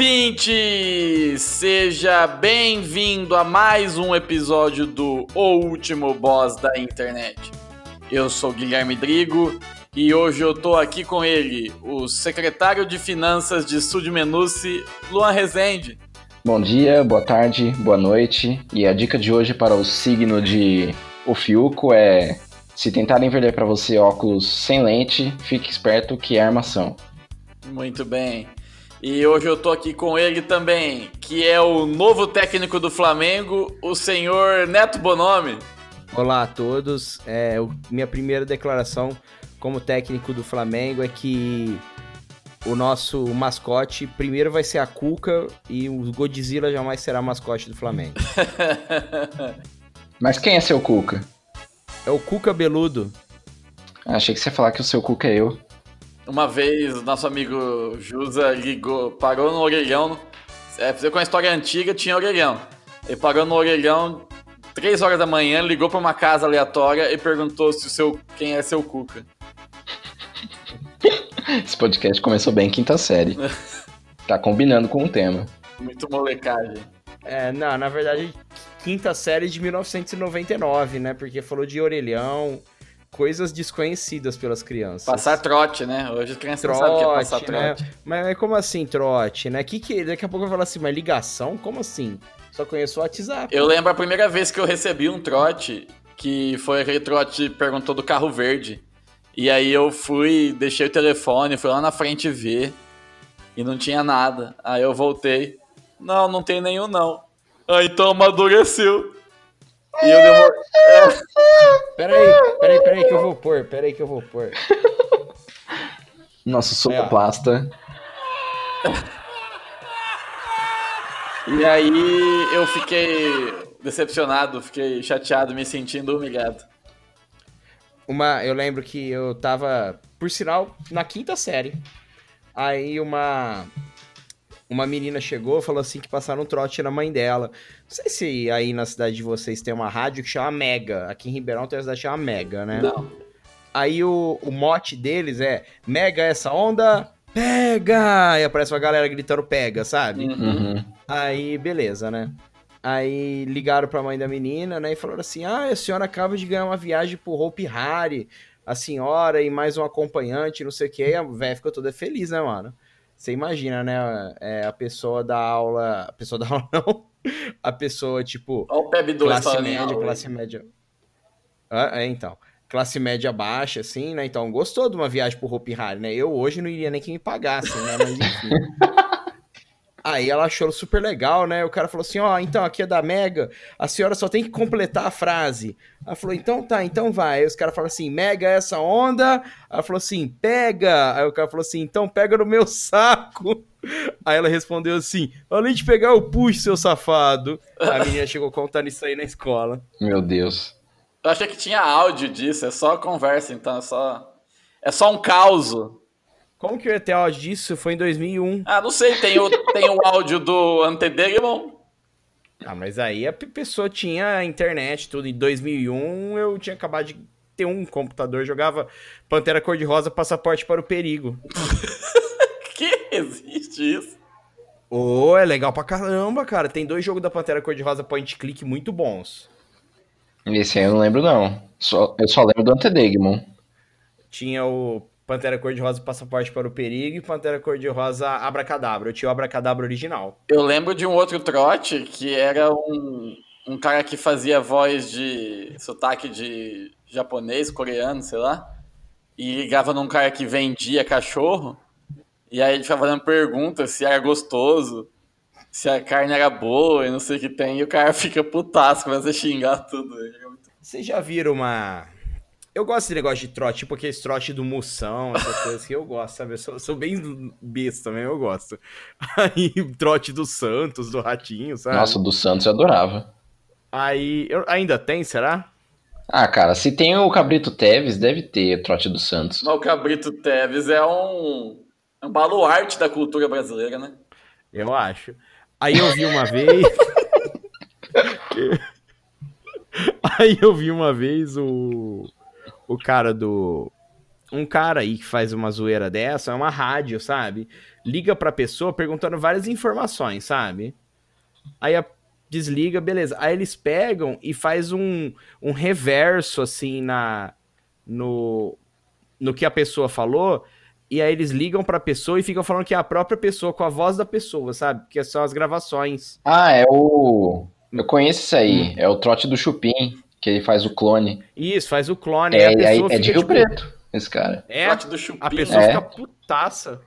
Ouvinte! Seja bem-vindo a mais um episódio do O Último Boss da Internet. Eu sou Guilherme Drigo e hoje eu tô aqui com ele, o secretário de Finanças de Sudmenuce, Luan Rezende. Bom dia, boa tarde, boa noite. E a dica de hoje para o signo de Ofiuco é: se tentarem vender para você óculos sem lente, fique esperto que é armação. Muito bem. E hoje eu tô aqui com ele também, que é o novo técnico do Flamengo, o senhor Neto Bonomi. Olá a todos. É, o- minha primeira declaração como técnico do Flamengo é que o nosso mascote primeiro vai ser a Cuca e o Godzilla jamais será mascote do Flamengo. Mas quem é seu Cuca? É o Cuca Beludo. Achei que você ia falar que o seu Cuca é eu. Uma vez, nosso amigo Jusa ligou, parou no orelhão. É, fazer com a história antiga, tinha orelhão. Ele parou no orelhão, 3 horas da manhã, ligou pra uma casa aleatória e perguntou se o seu, quem é seu Cuca. Esse podcast começou bem quinta série. Tá combinando com o tema. Muito molecagem. É, não, na verdade, quinta série de 1999, né? Porque falou de orelhão, coisas desconhecidas pelas crianças. Passar trote, né? Hoje a criança não sabe o que é passar Trote, né? trote. Mas, como assim, trote, né? Que que, daqui a pouco eu vou falar assim, mas ligação? Como assim? Só conheço o WhatsApp. Eu lembro a primeira vez que eu recebi um trote, que foi aquele trote que perguntou do carro verde. E aí eu fui, deixei o telefone, fui lá na frente ver. E não tinha nada. Aí eu voltei. Não, não tem nenhum não. Ah, então amadureceu. E eu demorei. Peraí, peraí, peraí que eu vou pôr, peraí que eu vou pôr. Nosso sonoplasta. E aí eu fiquei decepcionado, fiquei chateado, me sentindo humilhado. Uma, eu lembro que eu tava, por sinal, na quinta série. Aí uma uma menina chegou e falou assim que passaram um trote na mãe dela. Não sei se aí na cidade de vocês tem uma rádio que chama Mega. Aqui em Ribeirão tem uma cidade que chama Mega, né? Não. Aí o, o mote deles é Mega essa onda, pega! E aparece uma galera gritando pega, sabe? Uhum. Uhum. Aí, beleza, né? Aí ligaram pra mãe da menina, né? E falaram assim: ah, a senhora acaba de ganhar uma viagem pro Hope Harry, a senhora e mais um acompanhante, não sei o quê. E a véia ficou toda feliz, né, mano? Você imagina, né? É, a pessoa da aula. A pessoa da aula não. A pessoa, tipo, Olha o PEB 2 classe falando em média, aula. classe média. Ah, é, então. Classe média baixa, assim, né? Então, gostou de uma viagem pro Hope Harry, né? Eu hoje não iria nem que me pagasse, né? Mas enfim. Aí ela achou super legal, né? O cara falou assim: Ó, então aqui é da Mega, a senhora só tem que completar a frase. Ela falou: Então tá, então vai. Aí os caras falaram assim: Mega é essa onda. Ela falou assim: Pega. Aí o cara falou assim: Então pega no meu saco. Aí ela respondeu assim: Além de pegar o push, seu safado. A menina chegou contando isso aí na escola. Meu Deus. Eu achei que tinha áudio disso, é só conversa, então é só. É só um caos. Como que eu ia ter áudio disso? Foi em 2001. Ah, não sei, tem o, tem o áudio do Antedemon. Ah, mas aí a pe- pessoa tinha internet, tudo. Em 2001 eu tinha acabado de ter um computador, jogava Pantera Cor-de-Rosa, Passaporte para o Perigo. Que existe isso? Ô, é legal pra caramba, cara. Tem dois jogos da Pantera Cor-de-Rosa point click muito bons. Esse aí eu não lembro, não. Só, eu só lembro do Antedegmon. Tinha o Pantera Cor-de-Rosa, Passaporte para o Perigo e Pantera Cor-de-Rosa, Abracadabra. Eu tinha o Abracadabra original. Eu lembro de um outro trote que era um, um cara que fazia voz de sotaque de japonês, coreano, sei lá. E ligava num cara que vendia cachorro. E aí ele ficava fazendo perguntas se era gostoso, se a carne era boa e não sei o que tem. E o cara fica putaço, começa a xingar tudo. Vocês já viram uma. Eu gosto desse negócio de trote, tipo aquele trote do Moção, essas coisas que eu gosto, sabe? Eu sou, sou bem besta também, eu gosto. Aí, trote do Santos, do Ratinho, sabe? Nossa, o do Santos eu adorava. Aí, eu- ainda tem, será? Ah, cara, se tem o Cabrito Teves, deve ter Trote do Santos. Mas o Cabrito Teves é um, é um baluarte da cultura brasileira, né? Eu acho. Aí eu vi uma vez. aí eu vi uma vez o. O cara do. Um cara aí que faz uma zoeira dessa, é uma rádio, sabe? Liga pra pessoa perguntando várias informações, sabe? Aí a- desliga, beleza. Aí eles pegam e faz um, um reverso, assim, na. No, no que a pessoa falou. E aí eles ligam pra pessoa e ficam falando que é a própria pessoa, com a voz da pessoa, sabe? Que são as gravações. Ah, é o. Eu conheço isso aí. É o Trote do Chupim, que ele faz o clone. Isso, faz o clone. É, aí a é, pessoa é de Rio tipo, Preto, esse cara. É, Chupim. a pessoa É. fica putaça.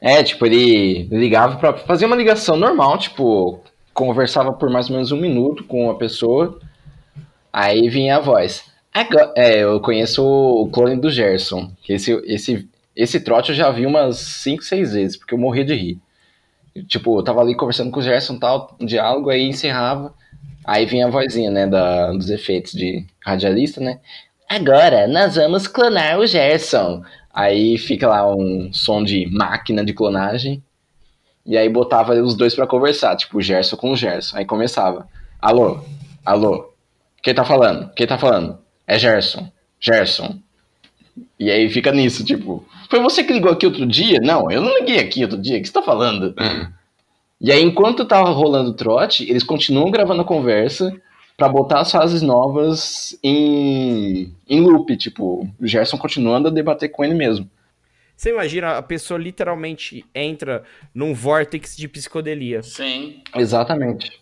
É, tipo, ele ligava pra fazer uma ligação normal, tipo, conversava por mais ou menos um minuto com a pessoa, aí vinha a voz. É, eu conheço o clone do Gerson, que esse, esse, esse trote eu já vi umas 5, 6 vezes, porque eu morria de rir. Tipo, eu tava ali conversando com o Gerson tal, um diálogo, aí encerrava, aí vinha a vozinha, né, da, dos efeitos de radialista, né? Agora, nós vamos clonar o Gerson. Aí fica lá um som de máquina de clonagem. E aí botava os dois pra conversar, tipo, o Gerson com o Gerson. Aí começava. Alô? Alô? Quem tá falando? Quem tá falando? É Gerson. Gerson. E aí fica nisso, tipo, foi você que ligou aqui outro dia? Não, eu não liguei aqui outro dia, o que você tá falando? E aí, enquanto tava rolando o trote, eles continuam gravando a conversa pra botar as fases novas em, em loop, tipo, o Gerson continuando a debater com ele mesmo. Você imagina, a pessoa literalmente entra num vórtex de psicodelia. Sim. Exatamente.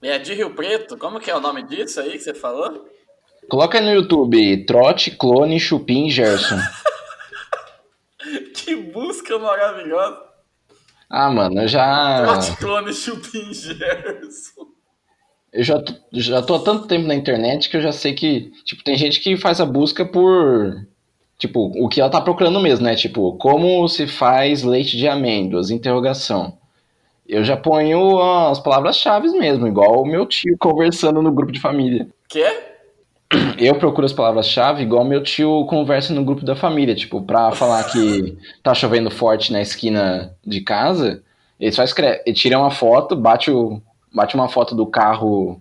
É de Rio Preto? Como que é o nome disso aí que você falou? Coloca aí no YouTube Trote, Clone, Chupim, Gerson. Que busca maravilhosa. Ah, mano, eu já. Clone Chupim Gerson. Eu já, tô- já tô há tanto tempo na internet que eu já sei que. Tipo, tem gente que faz a busca por. Tipo, o que ela tá procurando mesmo, né? Tipo, como se faz leite de amêndoas? Interrogação. Eu já ponho as palavras-chave mesmo, igual o meu tio conversando no grupo de família. Quê? Eu procuro as palavras-chave igual meu tio conversa no grupo da família. Tipo, pra falar que tá chovendo forte na esquina de casa, ele só escreve, ele tira uma foto, bate, o, bate uma foto do carro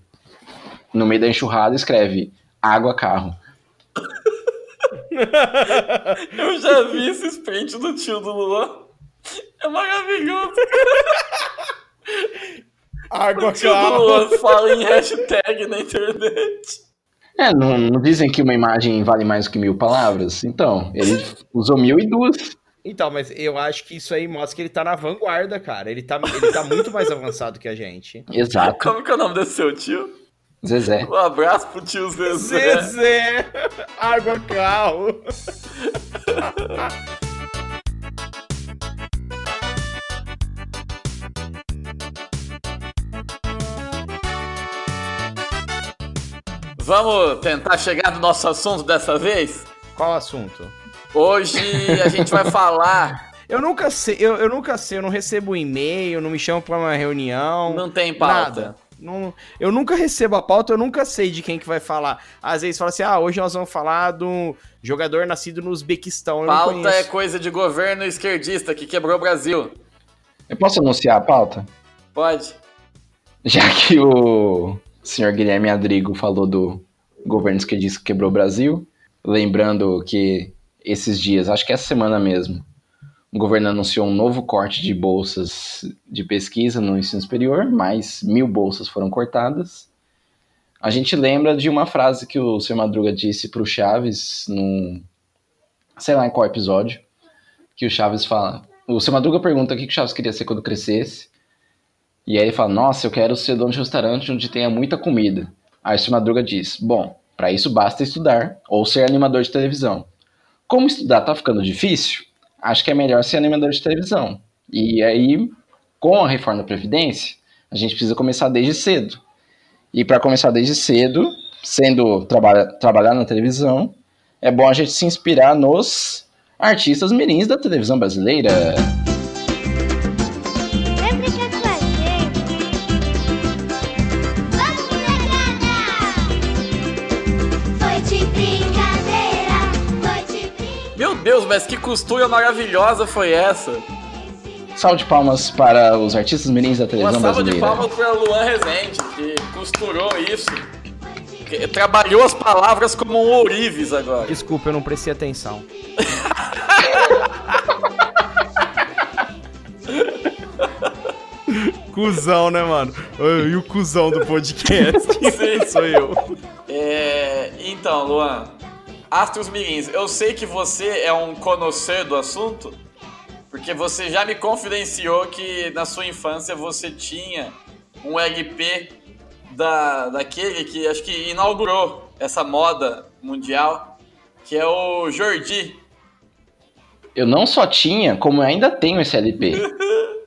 no meio da enxurrada e escreve água, carro. Eu já vi esse sprint do tio do Luan. É maravilhoso. Água, O tio do Luan fala em hashtag na internet. É, não, não dizem que uma imagem vale mais do que mil palavras? Então, ele usou mil e duas. Então, mas eu acho que isso aí mostra que ele tá na vanguarda, cara. Ele tá, ele tá muito mais avançado que a gente. Exato, Como que é o nome desse seu tio? Zezé. Um abraço pro tio Zezé. Zezé! Água, carro! Vamos tentar chegar no nosso assunto dessa vez? Qual assunto? Hoje a gente vai falar. Eu nunca sei, eu, eu nunca sei, eu não recebo e-mail, não me chamam pra uma reunião. Não tem pauta. Nada. Não, eu nunca recebo a pauta, eu nunca sei de quem que vai falar. Às vezes fala assim, ah, hoje nós vamos falar do jogador nascido no Uzbequistão. Eu não Pauta é coisa de governo esquerdista que quebrou o Brasil. Eu posso anunciar a pauta? Pode. Já que o senhor Guilherme Adrigo falou do governo esquerdista que quebrou o Brasil, lembrando que esses dias, acho que essa semana mesmo, o governo anunciou um novo corte de bolsas de pesquisa no ensino superior, mais mil bolsas foram cortadas. A gente lembra de uma frase que o senhor Madruga disse para o Chaves, num, sei lá em qual episódio, que o Chaves fala. O seu Madruga pergunta o que que o Chaves queria ser quando crescesse. E aí ele fala, nossa, eu quero ser dono de restaurante onde tenha muita comida. Aí Madruga diz, bom, para isso basta estudar ou ser animador de televisão. Como estudar tá ficando difícil, acho que é melhor ser animador de televisão. E aí, com a reforma da Previdência, a gente precisa começar desde cedo. E para começar desde cedo, sendo trabalha, trabalhar na televisão, é bom a gente se inspirar nos artistas mirins da televisão brasileira. Mas que costura maravilhosa foi essa? Salve de palmas para os artistas mirins da Uma televisão salva de brasileira. palmas para Luan Rezende, que costurou isso. Que trabalhou as palavras como um ourives agora. Desculpa, eu não prestei atenção. cusão, né, mano? E o cuzão do podcast? Sim. Sou eu. É, então, Luan, Astros Mirins, eu sei que você é um conhecer do assunto, porque você já me confidenciou que na sua infância você tinha um LP da, daquele que acho que inaugurou essa moda mundial, que é o Jordi. Eu não só tinha, como eu ainda tenho esse LP.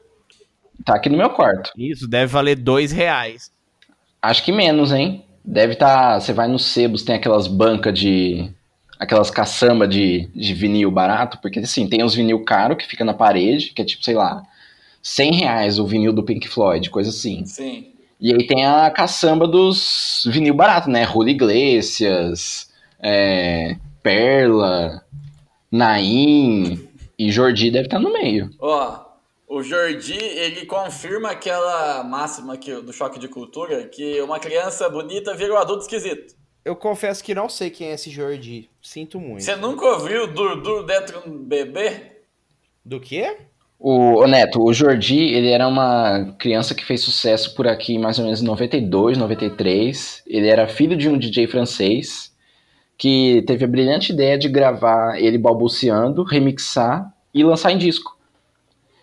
Tá aqui no meu quarto. Isso, deve valer dois reais. Acho que menos, hein? Deve estar. Você vai nos sebos, tem aquelas bancas de. Aquelas caçamba de, de vinil barato, porque assim, tem os vinil caro que fica na parede, que é tipo, sei lá, 100 reais o vinil do Pink Floyd, coisa assim. Sim. E aí tem a caçamba dos vinil barato, né? Julio Iglesias, é, Perla, Naim e Jordi deve estar no meio. Ó, o Jordi, ele confirma aquela máxima que, do choque de cultura, que uma criança bonita vira um adulto esquisito. Eu confesso que não sei quem é esse Jordi. Sinto muito. Você nunca ouviu Dur Dur dentro de um bebê? Do quê? O, ô Neto, o Jordi, ele era uma criança que fez sucesso por aqui mais ou menos em 92, 93. Ele era filho de um DJ francês que teve a brilhante ideia de gravar ele balbuciando, remixar e lançar em disco.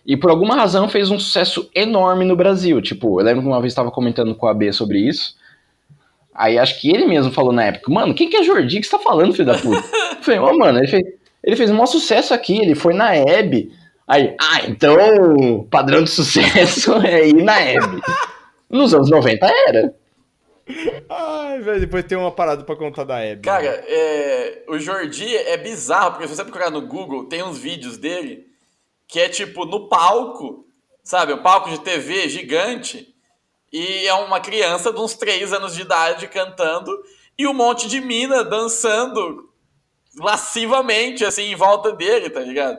E por alguma razão fez um sucesso enorme no Brasil. Tipo, eu lembro que uma vez estava comentando com a B sobre isso. Aí acho que ele mesmo falou na época, mano, quem que é Jordi que você tá falando, filho da puta? Eu falei, ó, mano, ele fez, ele fez um maior sucesso aqui, ele foi na Hebe. Aí, ah, então padrão de sucesso é ir na Hebe. Nos anos 90 era. Ai, velho, depois tem uma parada pra contar da Hebe. Cara, é, o Jordi é bizarro, porque se você procurar no Google, tem uns vídeos dele que é tipo no palco, sabe? Um palco de TV gigante, e é uma criança de uns 3 anos de idade cantando, e um monte de mina dançando lascivamente, assim, em volta dele, tá ligado?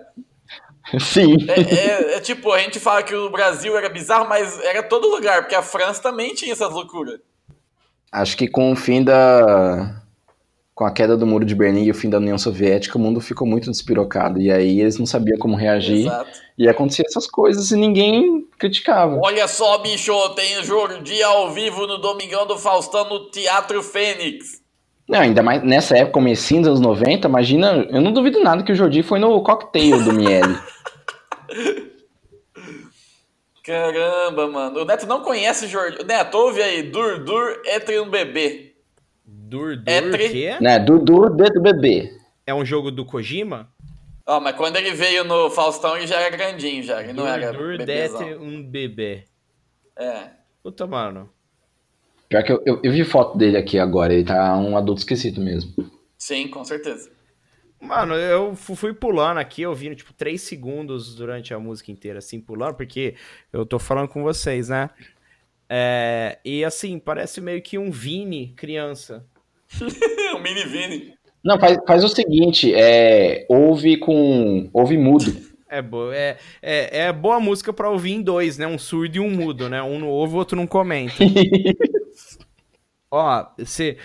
Sim. É, é- é tipo, a gente fala que o Brasil era bizarro, mas era todo lugar, porque a França também tinha essas loucuras. Acho que com o fim da. Com a queda do muro de Berlim e o fim da União Soviética, o mundo ficou muito despirocado. E aí eles não sabiam como reagir. Exato. E acontecia essas coisas e ninguém criticava. Olha só, bicho, tem Jordi ao vivo no Domingão do Faustão no Teatro Fênix. Não, ainda mais nessa época, comecinho dos anos 90, imagina. Eu não duvido nada que o Jordi foi no cocktail do Miele. Caramba, mano. O Neto não conhece Jordi. Neto, ouve aí. Dur, dur, entre um bebê. Dur, dur, É tri- quê? né? Dudu dentro do bebê. É um jogo do Kojima? Ó, mas quando ele veio no Faustão, ele já era grandinho, já. Ele não dur, era dur, bebezão. um bebê. É. Puta, mano. Pior que eu, eu, eu vi foto dele aqui agora, ele tá um adulto esquisito mesmo. Sim, com certeza. Mano, eu fu- fui pulando aqui, ouvindo, tipo, três segundos durante a música inteira, assim, pulando, porque eu tô falando com vocês, né? É, e assim, parece meio que um Vini criança. o Mini Vini. Não, faz, faz o seguinte, é, ouve com. ouve mudo. É, bo é, é, é boa música pra ouvir em dois, né? Um surdo e um mudo, né? Um não ouve, o outro não comenta. Ó, você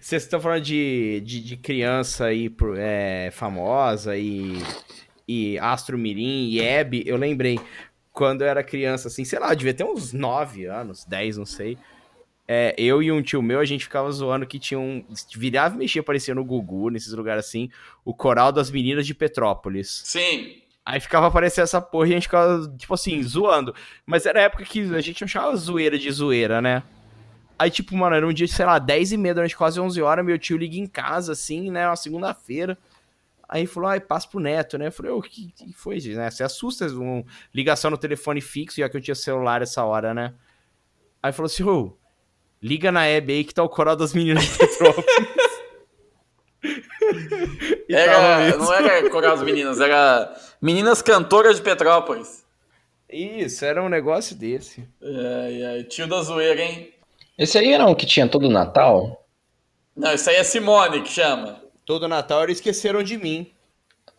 está falando de, de, de criança aí pro- é, famosa e, e Astro Mirim e Hebe, eu lembrei, quando eu era criança, assim, sei lá, eu devia ter uns 9 anos, 10, não sei. É, eu e um tio meu, a gente ficava zoando que tinha um. Virava e mexia, aparecia no Gugu, nesses lugares assim, o coral das meninas de Petrópolis. Sim. Aí ficava aparecendo essa porra e a gente ficava, tipo assim, zoando. Mas era a época que a gente não chamava zoeira de zoeira, né? Aí, tipo, mano, era um dia, sei lá, 10 e meia, durante quase 11 horas, meu tio liga em casa, assim, né, uma segunda-feira. Aí falou, ai, passa pro neto, né? Eu falei, o que, que foi, gente? Né? Você assusta, um, ligação no telefone fixo, já que eu tinha celular essa hora, né? Aí falou assim, ô, liga na Hebe aí que tá o coral das meninas de Petrópolis. Era, não era Coral das Meninas, era Meninas Cantoras de Petrópolis. Isso, era um negócio desse. Ai, ai, tio da zoeira, hein? Esse aí era um que tinha todo Natal? Não, isso aí é Simone que chama. Todo Natal eles esqueceram de mim.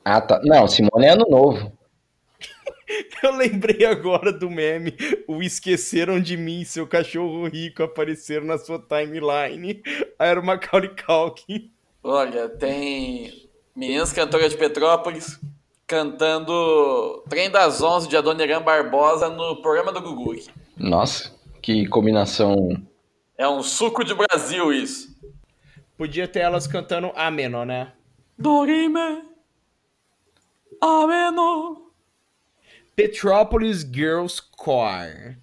Ah, tá. Não, Simone é ano novo. Eu lembrei agora do meme. O Esqueceram de Mim, seu cachorro rico aparecer na sua timeline. Aí era o Macaulay Culkin. Olha, tem meninas cantoras de Petrópolis cantando Trem das Onze de Adoniran Barbosa no programa do Gugu. Nossa, que combinação. É um suco de Brasil isso. Podia ter elas cantando Ameno, né? Dorime. Ameno. Petropolis Girls Choir.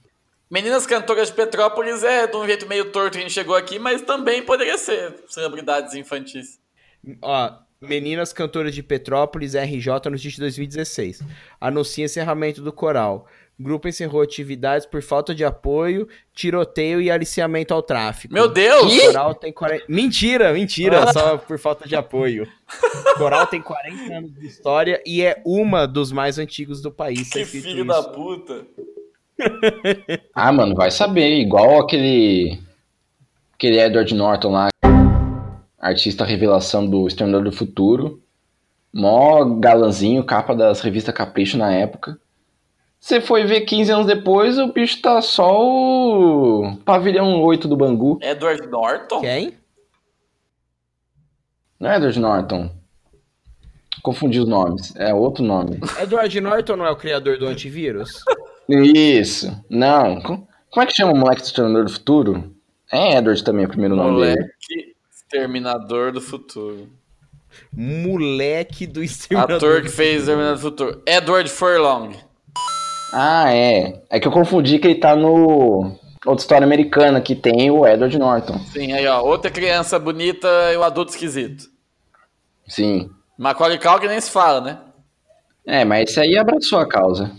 Meninas cantoras de Petrópolis é de um jeito meio torto que a gente chegou aqui, mas também poderia ser celebridades infantis. Ó, Meninas Cantoras de Petrópolis, RJ, no de 2016. Anuncia encerramento do coral. Grupo encerrou atividades por falta de apoio, tiroteio e aliciamento ao tráfico. Meu Deus! O coral tem 40... Mentira, mentira, só por falta de apoio. O coral tem 40 anos de história e é uma dos mais antigos do país. Que filho isso. da puta. Ah, mano, vai saber. Igual aquele. Aquele Edward Norton lá. Artista revelação do Exterminador do Futuro. Mó galanzinho, capa das revistas Capricho na época. Você foi ver 15 anos depois, o bicho tá só o pavilhão 8 do Bangu. Edward Norton? Quem? Não é Edward Norton. Confundi os nomes. É outro nome. Edward Norton não é o criador do antivírus? Isso. Não. Co- Como é que chama o moleque do Exterminador do Futuro? É Edward também, o primeiro nome dele. Moleque Exterminador do Futuro. Moleque do exterminador. Ator que fez Exterminador do Futuro. Edward Furlong. Ah, é. É que eu confundi que ele tá no. Outra história americana que tem o Edward Norton. Sim, aí ó. Outra criança bonita e o adulto esquisito. Sim. Macaulay Culkin nem se fala, né? É, mas esse aí abraçou a causa.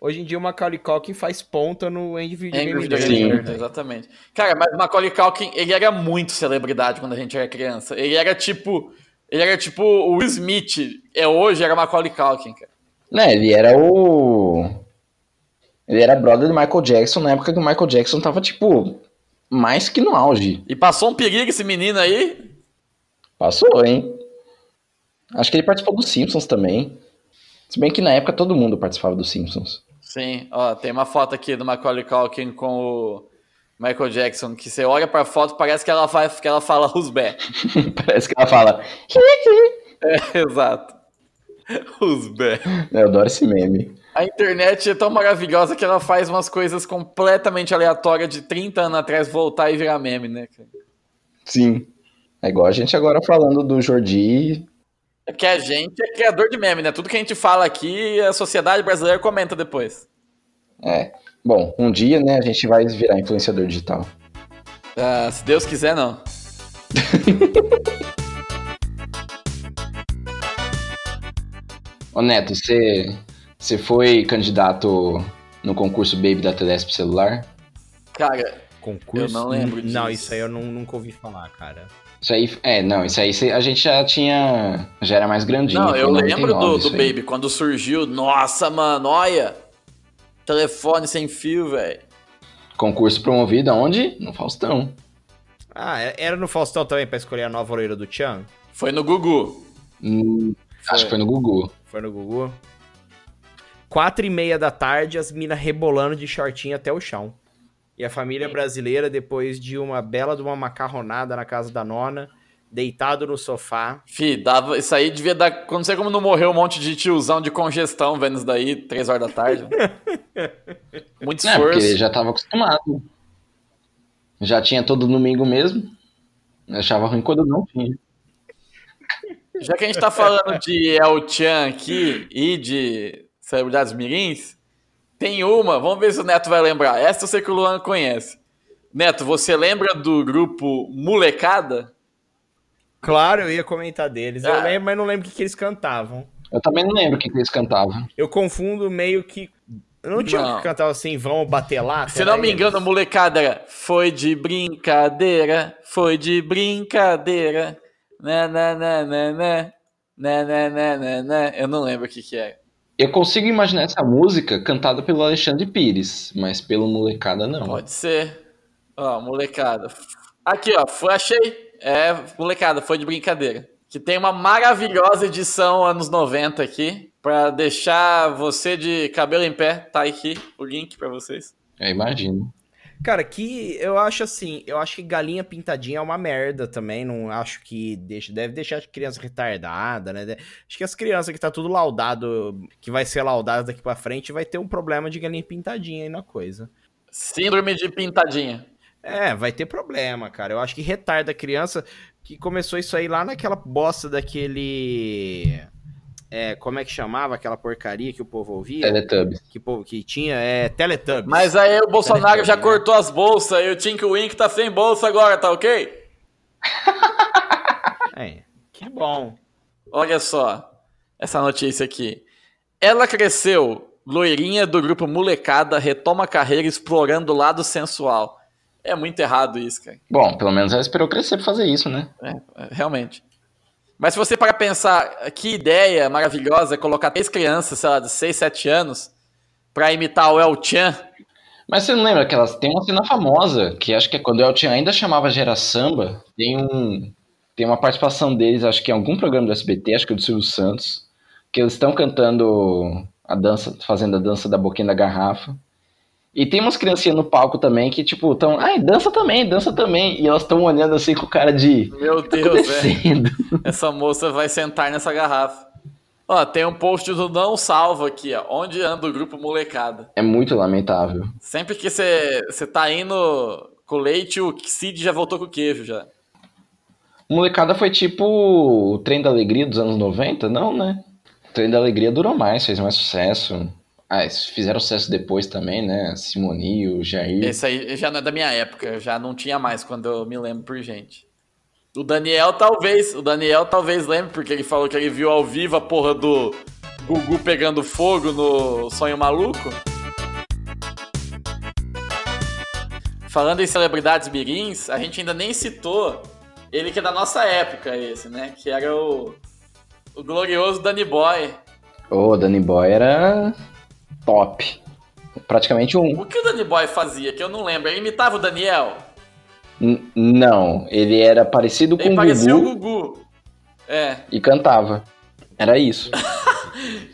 Hoje em dia o Macaulay Culkin faz ponta no Angry Video Game. Sim. Exatamente. Cara, mas o Macaulay Culkin, ele era muito celebridade quando a gente era criança. Ele era tipo... Ele era tipo o Will Smith. É hoje, era Macaulay Culkin, cara. Né, ele era o. Ele era brother do Michael Jackson na época que o Michael Jackson tava, tipo, mais que no auge. E passou um perigo esse menino aí. Passou, hein? Acho que ele participou dos Simpsons também. Se bem que na época todo mundo participava dos Simpsons. Sim, ó, tem uma foto aqui do Macaulay Culkin com o Michael Jackson, que você olha pra foto, parece que ela, vai, que ela fala Rusbé. Parece que ela fala. É, exato. Rusbé. Eu adoro esse meme. A internet é tão maravilhosa que ela faz umas coisas completamente aleatórias de 30 anos atrás voltar e virar meme, né? Sim. É igual a gente agora falando do Jordi. É que a gente é criador de meme, né? Tudo que a gente fala aqui, a sociedade brasileira comenta depois. É. Bom, um dia, né, a gente vai virar influenciador digital. Ah, se Deus quiser, não. Ô Neto, você, você foi candidato no concurso Baby da Telesp celular? Cara, Concurso? Eu não lembro Não, disso. isso aí eu não- nunca ouvi falar, cara. Isso aí, é, não, isso aí a gente já tinha, já era mais grandinho. não, eu em lembro 99 do, do. Baby, quando surgiu. Nossa, mano, olha. Telefone sem fio, velho. Concurso promovido aonde? No Faustão. Ah, é- era no Faustão também pra escolher a nova loira do Tchan? Foi no Gugu. Hum, Acho que foi no Gugu. Foi no Gugu? Quatro e meia da tarde, as minas rebolando de shortinho até o chão. E a família brasileira, depois de uma bela de uma macarronada na casa da nona, deitado no sofá. Fi, dava, isso aí devia dar. Não sei como não morreu um monte de tiozão de congestão vendo isso daí, três horas da tarde. Muito É, porque esforço. ele já tava acostumado. Já tinha todo domingo mesmo. Eu achava ruim quando não tinha. Já que a gente tá falando de El Chan aqui e de celebridades mirins, tem uma, vamos ver se o Neto vai lembrar. Essa eu sei que o Luan conhece. Neto, você lembra do grupo Molecada? Claro, eu ia comentar deles. Eu Ah. lembro, mas não lembro o que, que eles cantavam. Eu também não lembro o que, que eles cantavam. Eu confundo meio que. Eu não tinha Não. que cantava assim, vamos bater lá? Se não me engano, Molecada era Foi de brincadeira, foi de brincadeira. Né, né, né, né, né. Né, né, né, né, né. Eu não lembro o que que é. Eu consigo imaginar essa música cantada pelo Alexandre Pires, mas pelo molecada não. Pode ser. Ó, molecada. Aqui, ó, foi, achei. É, molecada, foi de brincadeira. que tem uma maravilhosa edição anos 90 aqui, para deixar você de cabelo em pé. Tá aqui o link para vocês. Eu imagino. Cara, que eu acho assim, eu acho que galinha pintadinha é uma merda também, não acho que deixa, deve deixar as crianças retardadas, né? Acho que as crianças que tá tudo laudado, que vai ser laudado daqui para frente, vai ter um problema de galinha pintadinha aí na coisa. Síndrome de pintadinha. É, vai ter problema, cara. Eu acho que retarda a criança, que começou isso aí lá naquela bosta daquele é, como é que chamava aquela porcaria que o povo ouvia? Teletubbies. Que, que tinha, é, Teletubbies. Mas aí o Bolsonaro já né? cortou as bolsas e o Tink Wink tá sem bolsa agora, tá ok? é, que bom. Olha só, essa notícia aqui. Ela cresceu, loirinha do grupo Molecada, retoma carreira explorando o lado sensual. É muito errado isso, cara. Bom, pelo menos ela esperou crescer pra fazer isso, né? É, é realmente. Mas se você para pensar que ideia maravilhosa colocar três crianças, sei lá, de 6, 7 anos, pra imitar o El Chan. Mas você não lembra que elas tem uma cena famosa, que acho que é quando o El Chan ainda chamava Gera Samba, tem um tem uma participação deles, acho que em algum programa do SBT, acho que é do Silvio Santos, que eles estão cantando a dança, fazendo a dança da boquinha da garrafa. E tem umas criancinhas no palco também que, tipo, estão. Ai, dança também, dança também. E elas estão olhando assim com cara de. Meu tá Deus, velho. Essa moça vai sentar nessa garrafa. Ó, tem um post do Não Salvo aqui, ó. Onde anda o grupo molecada? É muito lamentável. Sempre que você tá indo com leite, o Cid já voltou com queijo já. Molecada foi tipo o trem da alegria dos anos 90? Não, né? O trem da alegria durou mais, fez mais sucesso. Ah, fizeram sucesso depois também, né? Simone, o Jair. Esse aí já não é da minha época, já não tinha mais quando eu me lembro por gente. O Daniel talvez, o Daniel talvez lembre, porque ele falou que ele viu ao vivo a porra do Gugu pegando fogo no Sonho Maluco. Falando em celebridades mirins, a gente ainda nem citou ele que é da nossa época esse, né? Que era o, o glorioso Danny Boy. Ô, oh, Danny Boy era top. Praticamente um. O que o Danny Boy fazia? Que eu não lembro. Ele imitava o Daniel? N não, ele era parecido ele com o parecia Gugu. o Gugu. É. E cantava. Era isso.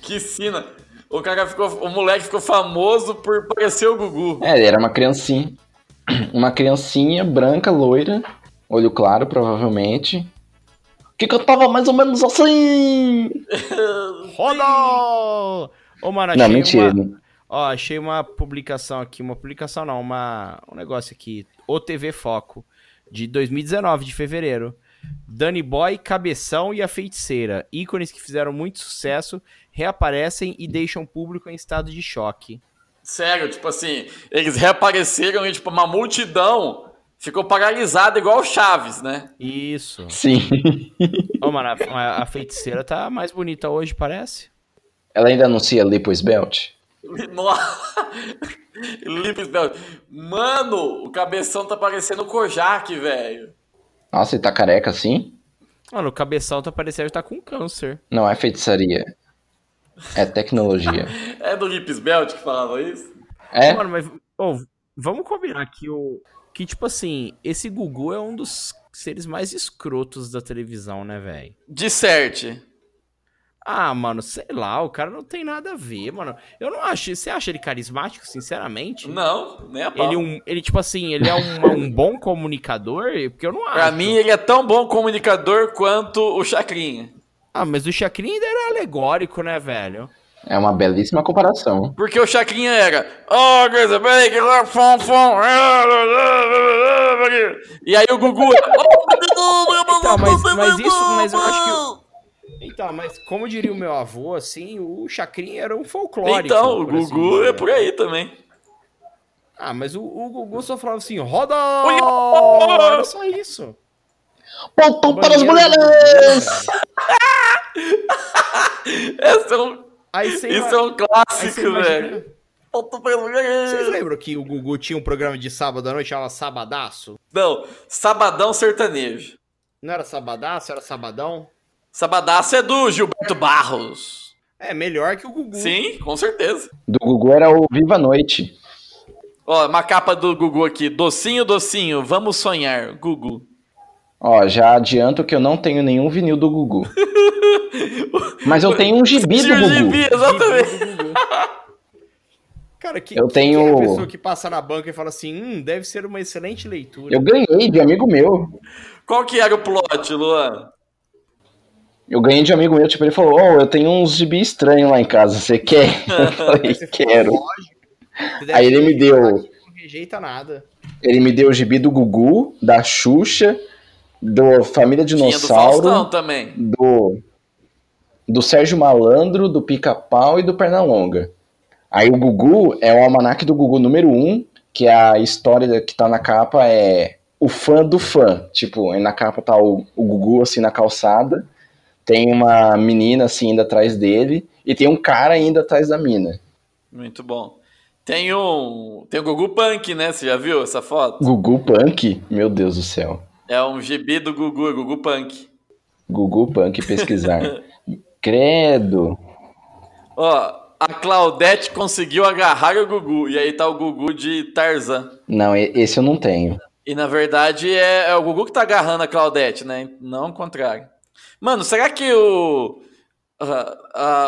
que sina. O cara ficou. O moleque ficou famoso por parecer o Gugu. É, ele era uma criancinha. Uma criancinha branca, loira, olho claro, provavelmente. Que cantava mais ou menos assim. Roda! Ô, mano, achei não, mentira. Uma... Ó, achei uma publicação aqui, uma publicação não, uma... um negócio aqui, o TV Foco, de 2019, de fevereiro. Danny Boy, Cabeção e a Feiticeira, ícones que fizeram muito sucesso, reaparecem e deixam o público em estado de choque. Sério, tipo assim, eles reapareceram e tipo, uma multidão ficou paralisada igual o Chaves, né? Isso. Sim. Ô, mano, a, a feiticeira tá mais bonita hoje, parece. Ela ainda anuncia Lipos Belt? Lipos Belt. Mano, o cabeção tá parecendo o Kojak, velho. Nossa, ele tá careca assim? Mano, o cabeção tá parecendo que tá com câncer. Não é feitiçaria. É tecnologia. é do Lips Belt que falava isso? É? Mano, mas oh, vamos combinar que o. Que, tipo assim, esse Gugu é um dos seres mais escrotos da televisão, né, velho? De certo. Ah, mano, sei lá, o cara não tem nada a ver, mano. Eu não acho. Você acha ele carismático, sinceramente? Não, nem a pau. Ele, um, ele tipo assim, ele é um, um bom comunicador? Porque eu não acho. Pra mim, ele é tão bom comunicador quanto o Chacrinha. Ah, mas o Chacrinha ainda era alegórico, né, velho? É uma belíssima comparação. Porque o Chacrinha era. Oh, coisa bem, que lá, fom, fom. E aí o Gugu. então, mas, mas isso, mas eu acho que. Então, mas como diria o meu avô, assim, o Chacrinha era um folclórico. Então, o Gugu assim é por aí também. Ah, mas o, o Gugu só falava assim, roda! Era só isso. Ponto para as mulheres! Esse é um, isso é um clássico, velho. Vocês lembram que o Gugu tinha um programa de sábado à noite chamava Sabadaço? Não, Sabadão Sertanejo. Não era Sabadaço, era Sabadão? Sabadaço é do Gilberto Barros. É, melhor que o Gugu. Sim, com certeza. Do Gugu era o Viva Noite. Ó, uma capa do Gugu aqui. Docinho, docinho, vamos sonhar, Gugu. Ó, já adianto que eu não tenho nenhum vinil do Gugu. Mas eu tenho um gibi do Gugu. gibi, exatamente. Cara, que, Eu que- tenho- quem é a pessoa que passa na banca e fala assim, hum, deve ser uma excelente leitura. Eu ganhei de amigo meu. Qual que era o plot, Luan? Eu ganhei de amigo meu, tipo, ele falou, ó, eu tenho uns gibi estranhos lá em casa, você quer? Eu falei, quero. "Lógico, você deve Aí ele me deu, Não rejeita nada. ele me deu o gibi do Gugu, da Xuxa, do Família Tinha do Dinossauro, Faustão também. do, do Sérgio Malandro, do Pica-Pau e do Pernalonga. Aí o Gugu é o almanac do Gugu número 1, um, que a história que tá na capa é o fã do fã. Tipo, aí na capa tá o, o Gugu assim na calçada, tem uma menina assim indo atrás dele, e tem um cara indo atrás da mina. Muito bom. Tem um. Tem o Gugu Punk, né? Você já viu essa foto? Gugu Punk? Meu Deus do céu. É um gibi do Gugu, é Gugu Punk. Gugu Punk pesquisar. Credo. Ó, a Claudete conseguiu agarrar o Gugu. E aí tá o Gugu de Tarzan. Não, esse eu não tenho. E na verdade é, é o Gugu que tá agarrando a Claudete, né? Não o contrário. Mano, será que o,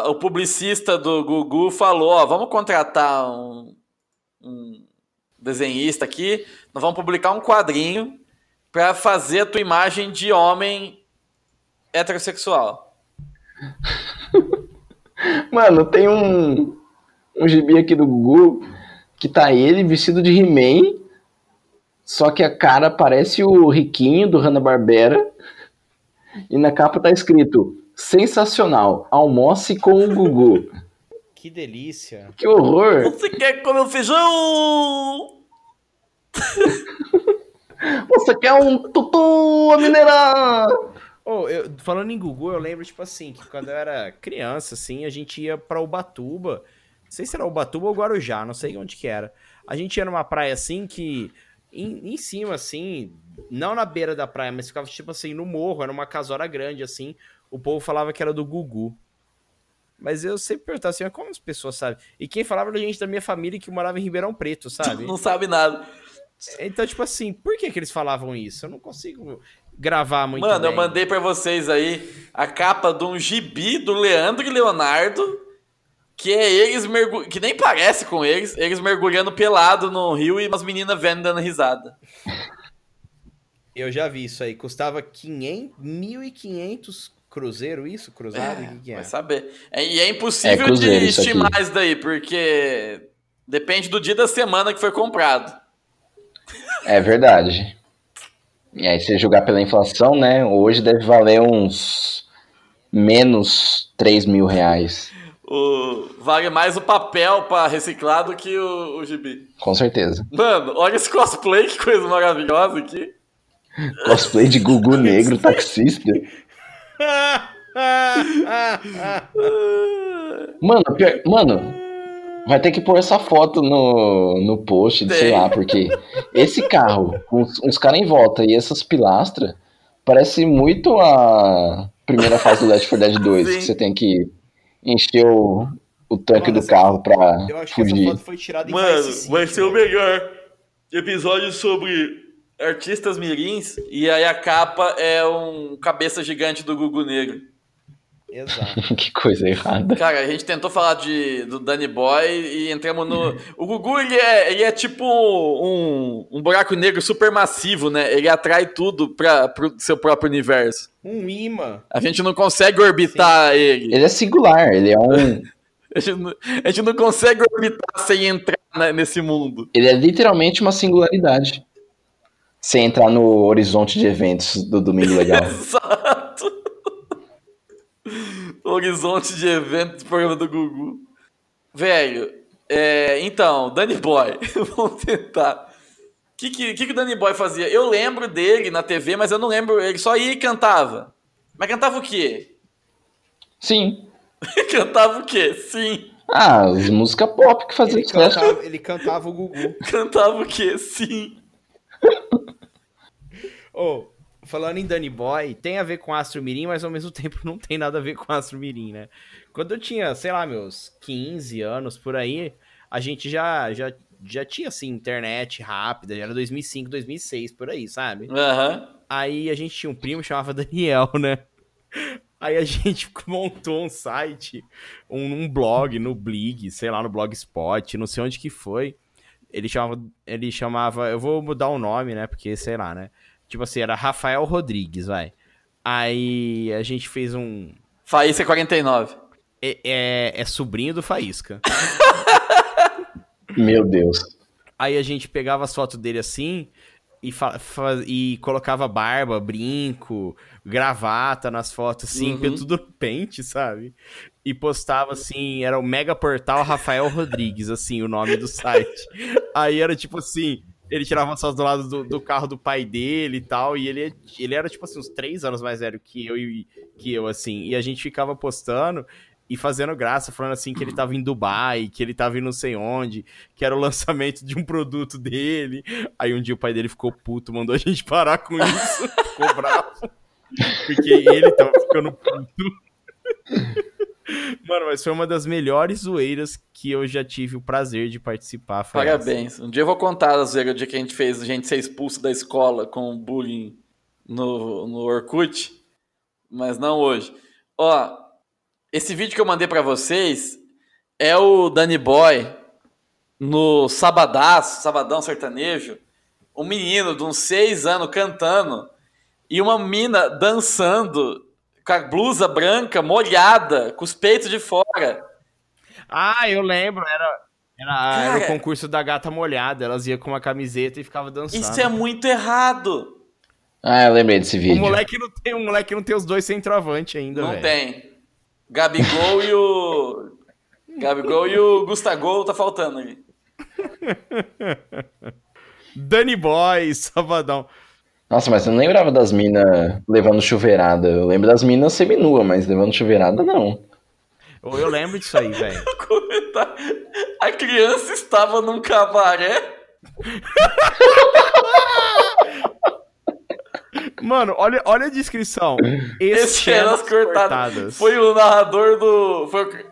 o publicista do Gugu falou: ó, vamos contratar um, um desenhista aqui, nós vamos publicar um quadrinho pra fazer a tua imagem de homem heterossexual. Mano, tem um, um gibi aqui do Gugu que tá ele vestido de He-Man, só que a cara parece o Riquinho do Hanna-Barbera, e na capa tá escrito sensacional, almoce com o Gugu. Que delícia. Que horror! Você quer comer o feijão? Você quer um tutu a minerar? Oh, eu- falando em Gugu, eu lembro, tipo assim, que quando eu era criança, assim, a gente ia pra Ubatuba. Não sei se era Ubatuba ou Guarujá, não sei onde que era. A gente ia numa praia assim que. Em, em cima, assim, não na beira da praia, mas ficava tipo assim, no morro, era uma casora grande, assim. O povo falava que era do Gugu. Mas eu sempre perguntava assim, como as pessoas sabem? E quem falava era gente da minha família que morava em Ribeirão Preto, sabe? Não sabe nada. Então, tipo assim, por que, que eles falavam isso? Eu não consigo gravar muito Mano, eu bem. mandei pra vocês aí a capa de um gibi do Leandro e Leonardo, que é eles mergu... que nem parece com eles, eles mergulhando pelado no rio e umas meninas vendo dando risada. Eu já vi isso aí. Custava 500, 1.500 cruzeiro, isso? Cruzado? O que, que é? Vai saber. É, e é impossível É cruzeiro de isso estimar isso daí, porque depende do dia da semana que foi comprado. É verdade. E aí, se jogar pela inflação, né? Hoje deve valer uns menos 3 mil reais. O... Vale mais o papel pra reciclar do que o, o gibi. Com certeza. Mano, olha esse cosplay, que coisa maravilhosa aqui. Cosplay de Gugu Negro, taxista. Mano, pior- mano, vai ter que pôr essa foto no, no post, Tem. sei lá, porque esse carro, com uns, uns caras em volta e essas pilastras, parece muito a primeira fase do Left 4 Dead 2, Sim. que você tem que encher o, o tanque Mano, do carro pra Eu acho que essa fugir. foto foi tirada em Mano, vai ser o melhor episódio sobre artistas mirins. E aí a capa é um cabeça gigante do Gugu Negro. Exato. que coisa errada. Cara, a gente tentou falar de, do Danny Boy e entramos no. O Gugu, ele é, ele é tipo um, um buraco negro super massivo, né? Ele atrai tudo para pro seu próprio universo. Um imã. A gente não consegue orbitar ele. Ele é singular, ele é um. A gente, não, a gente não consegue orbitar sem entrar né, nesse mundo. Ele é literalmente uma singularidade. Sem entrar no horizonte de eventos do Domingo Legal. Exato. Horizonte de eventos do programa do Gugu. Velho, é, então, Danny Boy, vamos tentar. O que, que, que que o Danny Boy fazia? Eu lembro dele na TV, mas eu não lembro. Ele só ia e cantava. Mas cantava o quê? Sim. cantava o quê? Sim. Ah, as músicas pop que faziam Ele sucesso. cantava, ele cantava o Gugu. Cantava o quê? Sim. Ô, falando em Danny Boy, tem a ver com Astro Mirim, mas ao mesmo tempo não tem nada a ver com Astro Mirim, né? Quando eu tinha, sei lá, meus 15 anos por aí, a gente já, já, já tinha, assim, internet rápida, já era 2005, 2006, por aí, sabe? Aham. Aí a gente tinha um primo que chamava Daniel, né? Aí a gente montou um site, um, um blog no Blig, sei lá, no Blogspot, não sei onde que foi. Ele chamava, ele chamava, eu vou mudar o nome, né? Porque, sei lá, né? Tipo assim, era Rafael Rodrigues, vai. Aí a gente fez um. Faísca 49. É, é, é sobrinho do Faísca. Meu Deus. Aí a gente pegava as fotos dele assim e, e colocava barba, brinco, gravata nas fotos, assim, Uhum. tudo pente, sabe? E postava assim, era o Mega Portal Rafael Rodrigues, assim, o nome do site. Aí era tipo assim, ele tirava umas fotos do lado do, do carro do pai dele e tal, e ele, ele era tipo assim, uns três anos mais velho que eu e que eu, assim, e a gente ficava postando e fazendo graça, falando assim que ele tava em Dubai, que ele tava em não sei onde, que era o lançamento de um produto dele. Aí um dia o pai dele ficou puto, mandou a gente parar com isso, ficou bravo. Porque ele tava ficando puto. Mano, mas foi uma das melhores zoeiras que eu já tive o prazer de participar. foi essa. Parabéns. Um dia eu vou contar a zoeira, dia que a gente fez a gente ser expulso da escola com bullying no, no Orkut, mas não hoje. Ó, esse vídeo que eu mandei pra vocês é o Danny Boy no Sabadaço, Sabadão Sertanejo, um menino de uns seis anos cantando e uma mina dançando com a blusa branca molhada, com os peitos de fora. Ah, eu lembro, era, era, era o Cara. concurso da gata molhada. Elas iam com uma camiseta e ficavam dançando. Isso é muito errado. Ah, eu lembrei desse O vídeo. moleque não tem, o moleque não tem os dois centroavante ainda, Não velho. tem. Gabigol e o. Gabigol e o Gustagol tá faltando ali. Danny Boy, Sabadão. Nossa, mas eu não lembrava das minas levando chuveirada. Eu lembro das minas seminua, mas levando chuveirada não. Eu, eu lembro disso aí, velho. A criança estava num cabaré. Mano, olha, olha a descrição. Esse era as cortadas. cortadas. Foi o narrador do. Foi o... Então,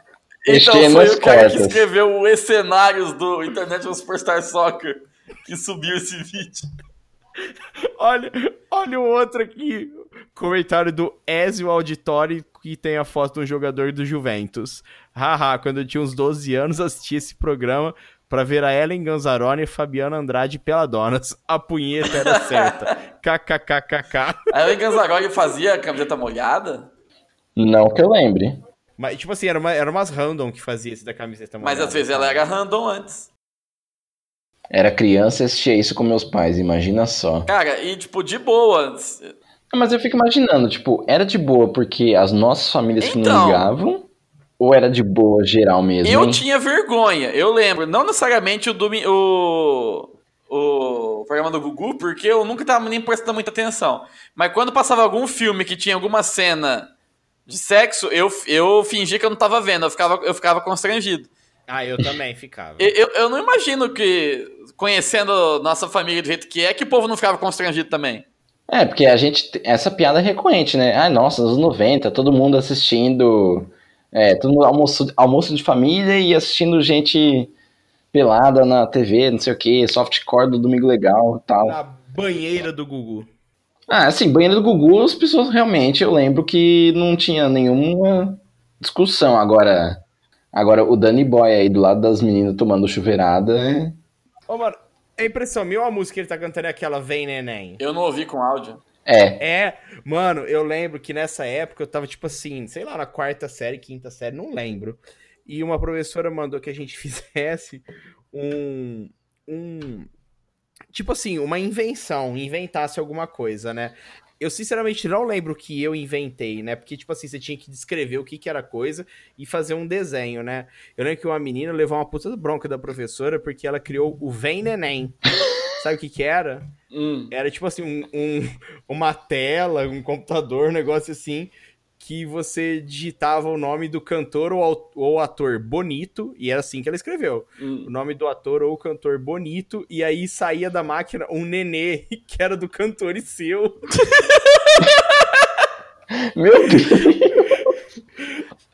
Este foi o cara que cortas. escreveu os cenários do Internet of Superstar Soccer que subiu esse vídeo. Olha, olha o outro aqui. Comentário do Ezio Auditori que tem a foto de um jogador do Juventus. Haha, quando eu tinha uns 12 anos assisti esse programa pra ver a Ellen Ganzarone e Fabiana Andrade peladonas. A punheta era certa. KKKKK. Aí o Ganzaroli fazia camiseta molhada, Não que eu lembre. Mas, tipo assim, era, uma, era umas random que fazia esse da camiseta mas molhada, às vezes ela era random antes. Era criança e assistia isso com meus pais, imagina só. Cara, e tipo, de boa. Ah, Mas eu fico imaginando, tipo, era de boa porque as nossas famílias que não Então. ligavam? Ou era de boa geral mesmo? Eu hein? tinha vergonha, eu lembro. Não necessariamente o, domi- o, o programa do Gugu, porque eu nunca tava nem prestando muita atenção. Mas quando passava algum filme que tinha alguma cena de sexo, eu, eu fingia que eu não tava vendo, eu ficava, eu ficava constrangido. Ah, eu também ficava. Eu, eu, não imagino que, conhecendo nossa família do jeito que é, que o povo não ficava constrangido também. É, porque a gente. Essa piada é recorrente, né? Ah, nossa, nos 90, todo mundo assistindo. É, todo mundo almoço, almoço de família e assistindo gente pelada na TV, não sei o que, softcore do Domingo Legal e tal. Na banheira do Gugu. Ah, assim, banheiro do Gugu, as pessoas realmente, eu lembro que não tinha nenhuma discussão. Agora, agora o Danny Boy aí do lado das meninas tomando chuveirada, é... Ô, mano, é impressão minha ou a música que ele tá cantando é aquela Vem Neném? Eu não ouvi com áudio. é, É, mano, eu lembro que nessa época eu tava, tipo assim, sei lá, na quarta série, quinta série, não lembro. E uma professora mandou que a gente fizesse um. um tipo assim, uma invenção, inventasse alguma coisa, né? Eu sinceramente não lembro o que eu inventei, né? Porque, tipo assim, você tinha que descrever o que, que era coisa e fazer um desenho, né? Eu lembro que uma menina levou uma puta bronca da professora porque ela criou o Vem Neném. Sabe o que que era? Hum. Era tipo assim, um, um- uma tela, um computador, um negócio assim, que você digitava o nome do cantor ou, ou ator bonito, e era assim que ela escreveu. hum. O nome do ator ou cantor bonito, e aí saía da máquina um nenê que era do cantor e seu. meu Deus.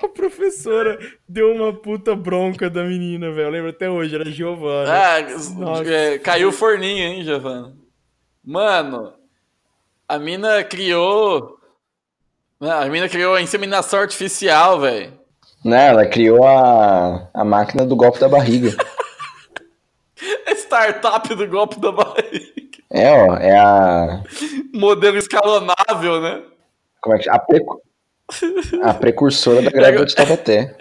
A professora deu uma puta bronca da menina, velho. Eu lembro até hoje, era Giovana. Ah, é, caiu o forninho, hein, Giovana? Mano, A mina criou. Não, a mina criou a inseminação artificial, velho. Né, ela criou a, a máquina do golpe da barriga. Startup do golpe da barriga. É, ó, é a. Modelo escalonável, né? Como é que a, precu- a precursora da grávida de Taubaté.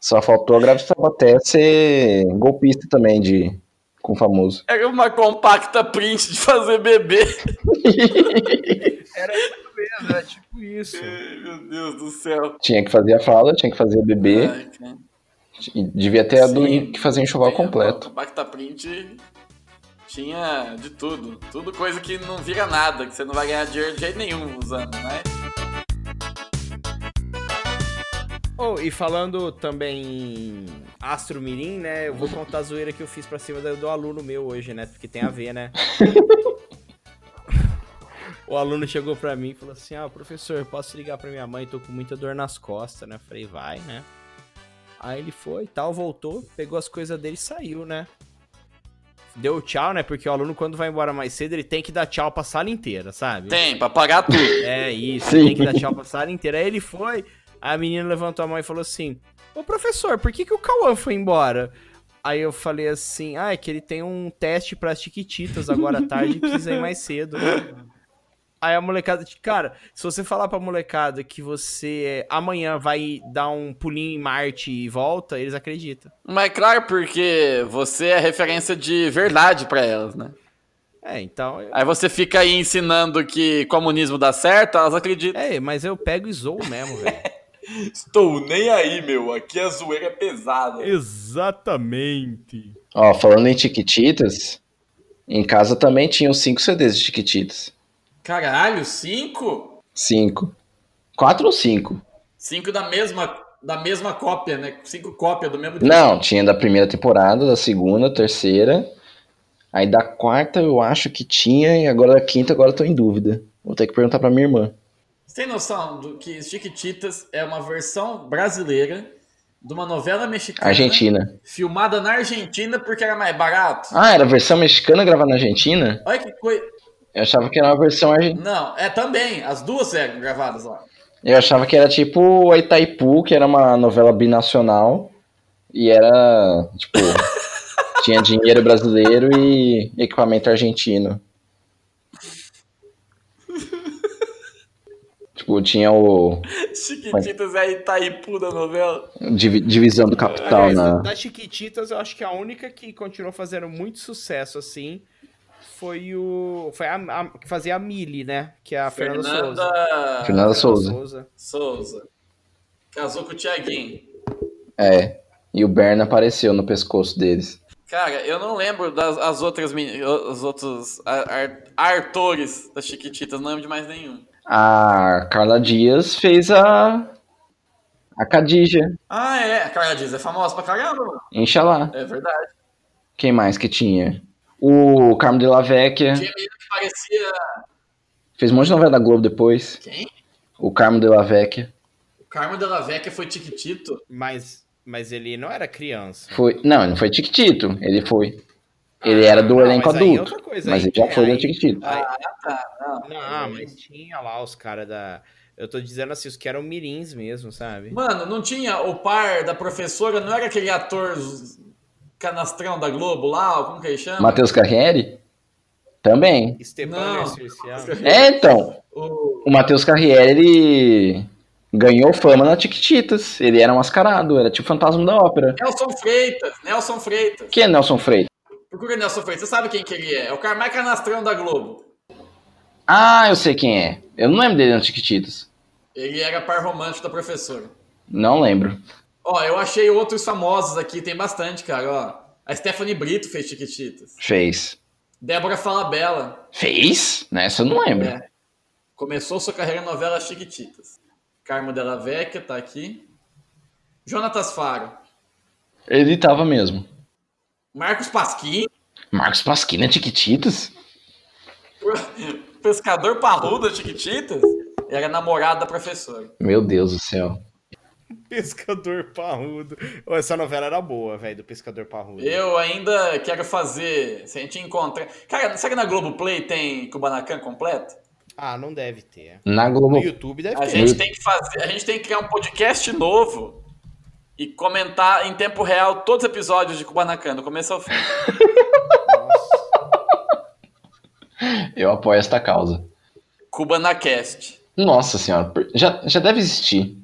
Só faltou a grávida de Taubaté ser golpista também de com o famoso. Era uma compacta print de fazer bebê. Era isso mesmo, era tipo isso. Ai, Meu Deus do céu. Tinha que fazer a fralda, tinha que fazer bebê. Ai, devia ter a do Sim. que fazer enxoval a completo. Compacta print tinha de tudo. Tudo coisa que não vira nada, que você não vai ganhar dinheiro de jeito nenhum usando, né? Oh, e falando também em Astro Mirim, né? Eu vou contar a zoeira que eu fiz pra cima do, do aluno meu hoje, né? Porque tem a ver, né? o aluno chegou pra mim e falou assim: Ah, professor, posso ligar pra minha mãe? Tô com muita dor nas costas, né? Falei, vai, né? Aí ele foi e tal, voltou, pegou as coisas dele e saiu, né? Deu tchau, né? Porque o aluno, quando vai embora mais cedo, ele tem que dar tchau pra sala inteira, sabe? Tem, pra pagar tudo. É isso, Sim. tem que dar tchau pra sala inteira. Aí ele foi, a menina levantou a mão e falou assim: Ô professor, por que, que o Cauã foi embora? Aí eu falei assim: Ah, é que ele tem um teste pras Chiquititas agora à tarde e precisa ir mais cedo. Aí a molecada, cara, se você falar pra molecada que você amanhã vai dar um pulinho em Marte e volta, eles acreditam. Mas claro, porque você é referência de verdade pra elas, né? É, então. eu- Aí você fica aí ensinando que comunismo dá certo, elas acreditam. É, mas eu pego e zoo mesmo, velho. Estou nem aí, meu. Aqui a zoeira é pesada. Exatamente. Ó, falando em Chiquititas, em casa também tinha os 5 CDs de Chiquititas. Caralho, cinco? 5. 4 ou 5? Cinco da mesma, da mesma cópia, né? Cinco cópias do mesmo disco. Não, tinha da primeira temporada, da segunda, terceira. Aí da quarta eu acho que tinha, e agora da quinta agora eu tô em dúvida. Vou ter que perguntar pra minha irmã. Você tem noção do que Chiquititas é uma versão brasileira de uma novela mexicana Argentina. filmada na Argentina porque era mais barato? Ah, era a versão mexicana gravada na Argentina? Olha que coisa. Eu achava que era uma versão argentina. Não, é também. As duas eram gravadas lá. Eu achava que era tipo a Itaipu, que era uma novela binacional. E era, tipo, tinha dinheiro brasileiro e equipamento argentino. Tipo, tinha o Chiquititas é a Itaipu da novela. divi- divisão do capital Aliás, na. Das Chiquititas, eu acho que a única que continuou fazendo muito sucesso, assim, foi o. Foi a, a- que fazia a Mili, né? Que é a Fernanda, Souza. Fernanda Fernanda Souza. Souza. Casou com o Tiaguinho. É. E o Berna apareceu no pescoço deles. Cara, eu não lembro das as outras os outros ar- ar- artores das Chiquititas, não lembro de mais nenhum. A Carla Dias fez a. A Khadija. Ah, é, a Carla Dias é famosa pra caramba. Inxalá. É verdade. Quem mais que tinha? O Carmo de la Vecchia. Tinha menino que parecia. Fez um monte de novela da Globo depois. Quem? O Carmo de la Vecchia. O Carmo Della Vecchia foi Tiquitito. Mas, mas ele não era criança. Foi. Não, ele não foi Tiquitito. Ele foi. Ele era do Não, elenco mas é adulto. outra coisa, mas aí ele já foi aí- do Tiquitito. aí- Tá, não. Não, mas tinha lá os caras da. Eu tô dizendo assim, os que eram mirins mesmo, sabe? Mano, não tinha o par da professora, não era aquele ator canastrão da Globo lá, como que ele chama? Matheus Carriere? Também. Não. É, então. O... O Matheus Carriere, ele ganhou fama na Tiquititas. Ele era mascarado, era tipo fantasma da ópera. Nelson Freitas, Nelson Freitas. Quem é Nelson Freitas? Procura Nelson Freitas, você sabe quem que ele é? É o cara mais canastrão da Globo. Ah, eu sei quem é. Eu não lembro dele no Tiquititas. Ele era par romântico da professora. Não lembro. Ó, eu achei outros famosos aqui, tem bastante, cara, ó. A Stephanie Brito fez Chiquititas. Fez. Débora Falabella. Fez? Nessa eu não lembro. É. Começou sua carreira em novela Chiquititas. Carmo Della Vecchia tá aqui. Jonatas Faro. Ele tava mesmo. Marcos Pasquim. Marcos Pasquina Tiquititas? Pescador parrudo da Chiquititas. Era namorado da professora. Meu Deus do céu. Pescador Parrudo. Essa novela era boa, velho, do Pescador Parrudo. Eu ainda quero fazer. Se a gente encontrar. Cara, será que na Globoplay tem Kubanacan completo? Ah, não deve ter. Na No Globo. YouTube deve A ter. gente tem que fazer. A gente tem que criar um podcast novo e comentar em tempo real todos os episódios de Kubanacan, do começo ao fim. Nossa. Eu apoio esta causa. Kubanacast. Nossa senhora, já, já deve existir.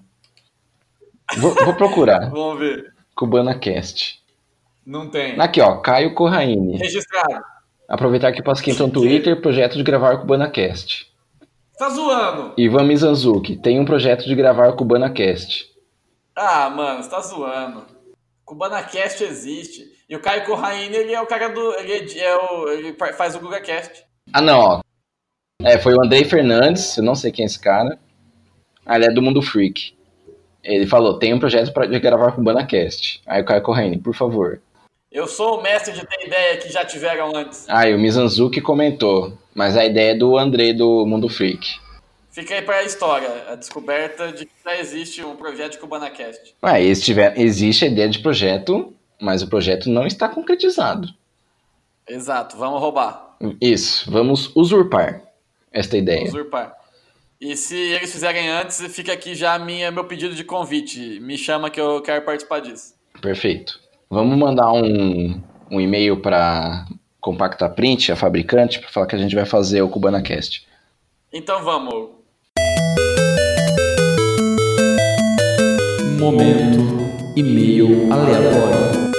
Vou, vou procurar. Vamos ver. CubanaCast. Não tem. Aqui, ó, Caio Corraine. Registrado. Aproveitar que tá no Twitter, projeto de gravar CubanaCast. Tá zoando. Ivan Mizanzuki, tem um projeto de gravar CubanaCast. Ah, mano, você tá zoando. Kubanacast existe. E o Caio Corraine, ele é o cara do. Ele, é o, ele faz o GugaCast. Ah, não, ó. É, foi o Andrei Fernandes, eu não sei quem é esse cara. Ah, ele é do Mundo Freak. Ele falou, tem um projeto de gravar CubanaCast. Aí o Caio Corraine, por favor. Eu sou o mestre de ter ideia que já tiveram antes. Ah, e o Mizanzuki comentou, mas a ideia é do Andrei do Mundo Freak. Fica aí pra história, a descoberta de que já existe um projeto de Kubanacast. Ah, tiver, existe a ideia de projeto, mas o projeto não está concretizado. Exato, vamos roubar, Isso, vamos usurpar esta ideia. usurpar. E se eles fizerem antes, fica aqui já a minha, meu pedido de convite. Me chama que eu quero participar disso. Perfeito. Vamos mandar um, um e-mail para Compacta Print, a fabricante, para falar que a gente vai fazer o CubanaCast. Então vamos. Momento e-mail aleatório.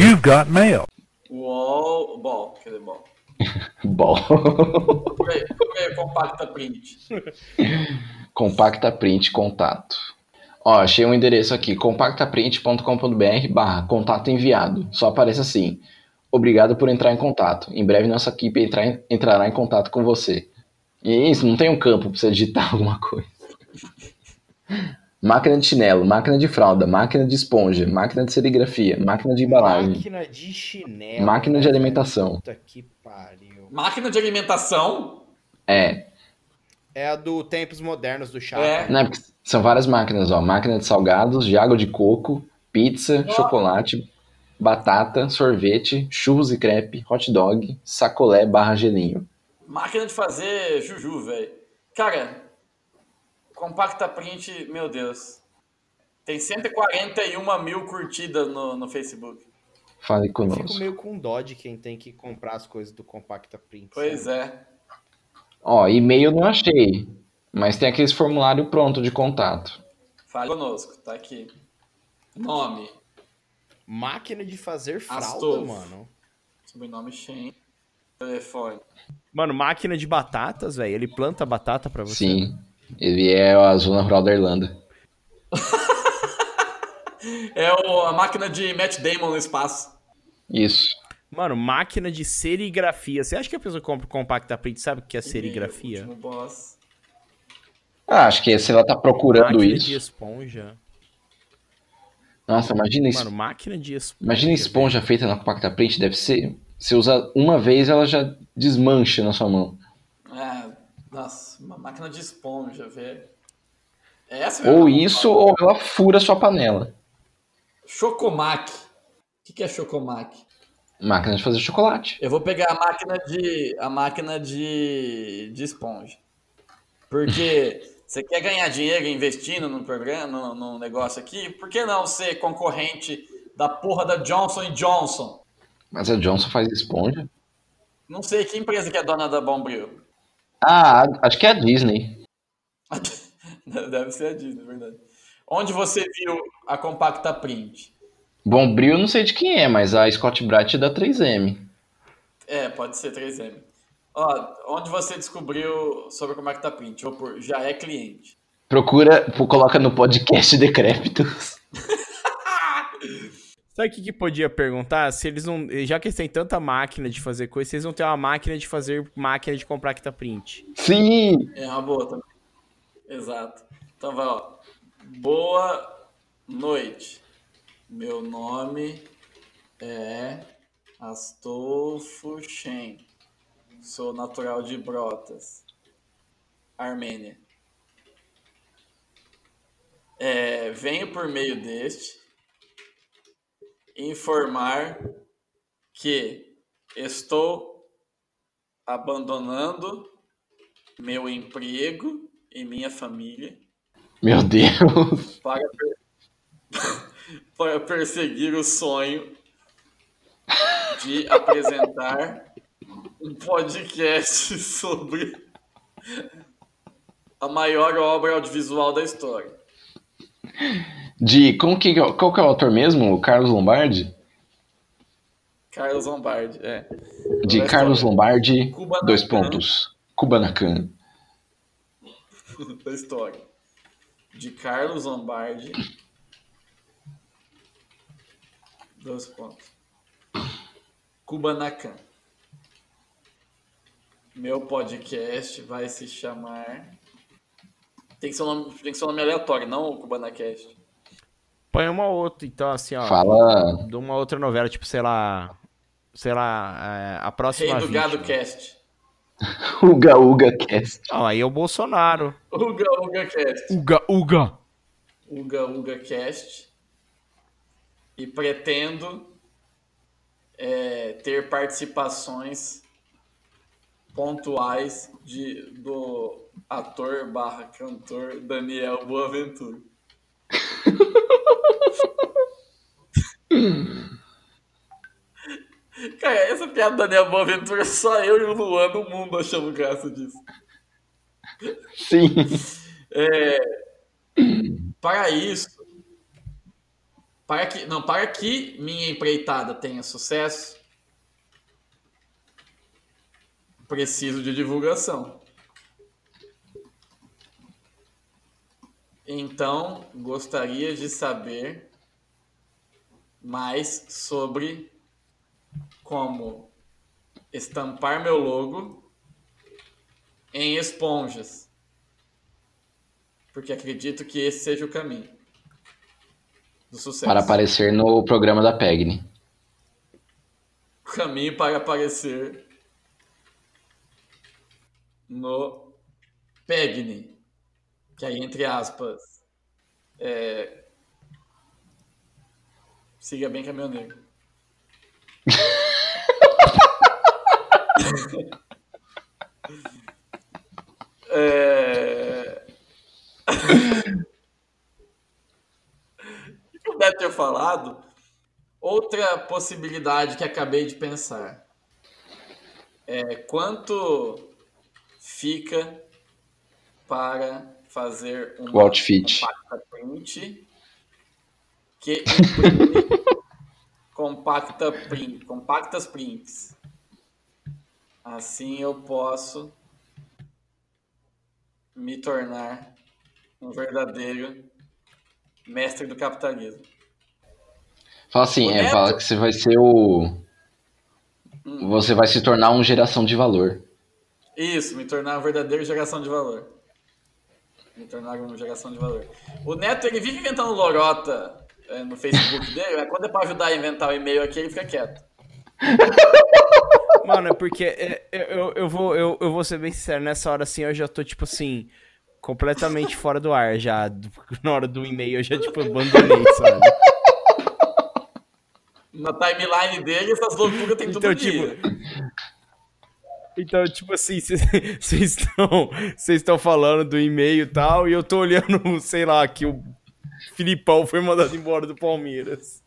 You've got mail. Uol, bom, quer dizer, bom. Bom, compacta print. Compacta Print Contato. Ó, achei um endereço aqui, compactaprint.com.br barra contato enviado. Só aparece assim. Obrigado por entrar em contato. Em breve nossa equipe entrar entrará em contato com você. E isso, não tem um campo para você digitar alguma coisa. Máquina de chinelo, máquina de fralda, máquina de esponja, máquina de serigrafia, máquina de embalagem, Máquina de chinelo. máquina de alimentação. Puta que pariu. Máquina de alimentação? É, É a do Tempos Modernos do Chaco. É. né, são várias máquinas, ó. Máquina de salgados, de água de coco, pizza, Ó. chocolate, batata, sorvete, churros e crepe, hot dog, sacolé barra gelinho. Máquina de fazer juju, velho. Cara, compacta print, meu Deus. Tem 141 mil curtidas no, no Facebook. Fale Eu fico conosco. meio com dó de quem tem que comprar as coisas do Compacta Print. Pois sabe? é. Ó, e-mail não achei, mas tem aqueles formulário pronto de contato. Fale conosco, tá aqui. Nome, Máquina de fazer fralda, Astolfo. mano. sobrenome Shen, telefone. Mano, máquina de batatas, velho. Ele planta batata pra você. Sim, ele é a zona rural da Irlanda. É o- a máquina de Matt Damon no espaço. Isso. Mano, máquina de serigrafia. Você acha que a pessoa compra o Compacta Print sabe o que é serigrafia? Boss. Ah, acho que se ela tá procurando Máquina isso. de esponja. Nossa, imagina isso. Mano, máquina de esponja. Imagina esponja feita na compacta print, deve ser. Você usa uma vez, ela já desmancha na sua mão. Nossa, uma máquina de esponja, velho. É essa Ou isso, ou ela fura sua panela. Chocomac. O que, é Chocomac? Máquina de fazer chocolate. Eu vou pegar a máquina de a máquina de, de esponja. Porque você quer ganhar dinheiro investindo no programa, no, no negócio aqui, por que não ser concorrente da porra da Johnson Johnson? Mas a Johnson faz esponja? Não sei que empresa que é dona da Bombril. Ah, acho que é a Disney. Deve ser a Disney, é verdade. Onde você viu a compacta print? Bombril não sei de quem é, mas a Scott Bright é da 3M. É, pode ser 3M. Ó, onde você descobriu sobre a compacta print? Vou por já é cliente. Procura, coloca no podcast Decrépitos. Sabe o que, que podia perguntar? Se eles não. Já que eles têm tanta máquina de fazer coisa, eles não têm uma máquina de fazer máquina de Compacta Print. Sim! É uma boa também. Exato. Então vai, ó. Boa noite. Meu nome é Astolfo Shen. Sou natural de Brotas, Armênia. É, venho por meio deste informar que estou abandonando meu emprego e minha família Meu Deus. para, per- para perseguir o sonho de apresentar um podcast sobre a maior obra audiovisual da história. De. Como que, qual que é o autor mesmo? O Carlos Lombardi? Carlos Lombardi, é. De Da Carlos história. Lombardi, Kubanacan. dois pontos. Kubanacan. da história. De Carlos Lombardi. Dois pontos. Kubanacan. Meu podcast vai se chamar. Tem que ser um nome, tem que ser um nome aleatório, não o Kubanacast. Põe uma outra, então, assim, ó. Fala. De uma outra novela, tipo, sei lá. Sei lá, é, a próxima Rei do. Gado Cast. Uga Uga Cast. Não, aí é o Bolsonaro. Uga Uga Cast. Uga, Uga. Uga Uga Cast. E pretendo é, ter participações pontuais de, do ator barra cantor Daniel Boaventura. Cara, essa piada do Daniel Boaventura, só eu e o Luan no mundo achamos graça disso. Sim. É, para isso, para que, não, para que minha empreitada tenha sucesso, preciso de divulgação. Então, gostaria de saber mais sobre como estampar meu logo em esponjas porque acredito que esse seja o caminho do sucesso. Para aparecer no programa da Pegni. O caminho para aparecer no Pegni, que aí, entre aspas, é... siga bem caminhoneiro. é... O que eu deve ter falado? Outra possibilidade que acabei de pensar é quanto fica para fazer O uma outfit. print que compacta print, compactas prints. Assim eu posso me tornar um verdadeiro mestre do capitalismo. Fala assim, é, fala que você vai ser o. Você vai se tornar um geração de valor. Isso, me tornar uma verdadeira geração de valor. Me tornar uma geração de valor. O Neto, ele vive inventando lorota no Facebook dele, mas quando é pra ajudar a inventar o e-mail aqui, ele fica quieto. Mano, é porque é, eu, eu, eu vou, eu, eu vou ser bem sincero, nessa hora assim eu já tô, tipo assim, completamente fora do ar já. Na hora do e-mail eu já, tipo, abandonei, sabe? Na timeline dele, essas loucuras tem tudo Então, aqui. tipo, Então, tipo assim, vocês estão vocês estão falando do e-mail e tal, e eu tô olhando, sei lá, que o Filipão foi mandado embora do Palmeiras.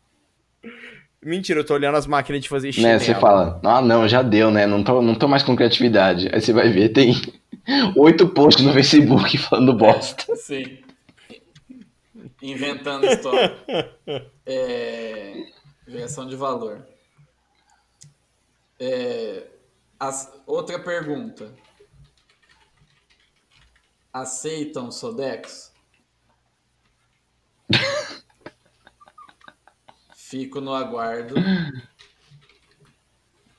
Mentira, eu tô olhando as máquinas de fazer chinelo. Né? Você fala, ah não, já deu, né? Não tô, não tô mais com criatividade. Aí você vai ver, tem oito posts no Facebook falando bosta. Sim. Inventando história. É... De valor. É... as- Outra pergunta. Aceitam Sodex? Fico no aguardo.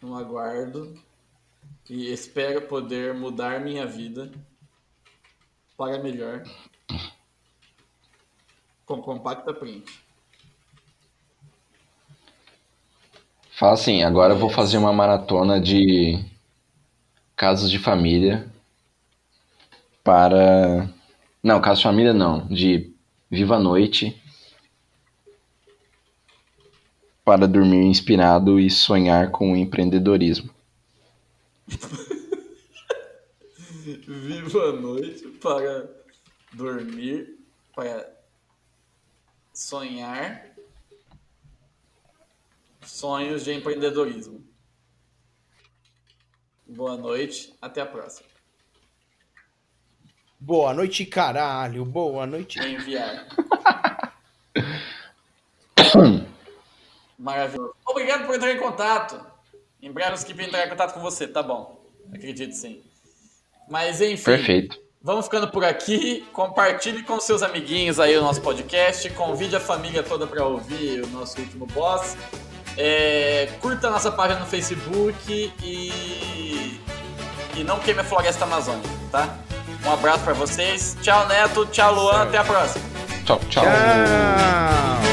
No aguardo. E espero poder mudar minha vida para melhor com compacta print. Fala assim, agora eu vou fazer uma maratona de casos de família para. Não, casos de família não, de Viva a noite. Para dormir inspirado e sonhar com o empreendedorismo. Viva a noite para dormir, para sonhar sonhos de empreendedorismo. Boa noite, até a próxima. Boa noite, caralho. Boa noite. Enviar. Maravilhoso. Obrigado por entrar em contato. Em breve os que entrar em contato com você, tá bom. Acredito sim. Mas enfim. Perfeito. Vamos ficando por aqui. Compartilhe com seus amiguinhos aí o nosso podcast. Convide a família toda para ouvir o nosso último boss. É, curta a nossa página no Facebook e, e não queime a floresta amazônica, tá? Um abraço para vocês. Tchau, Neto. Tchau, Luan. Até a próxima. Tchau, tchau. Tchau.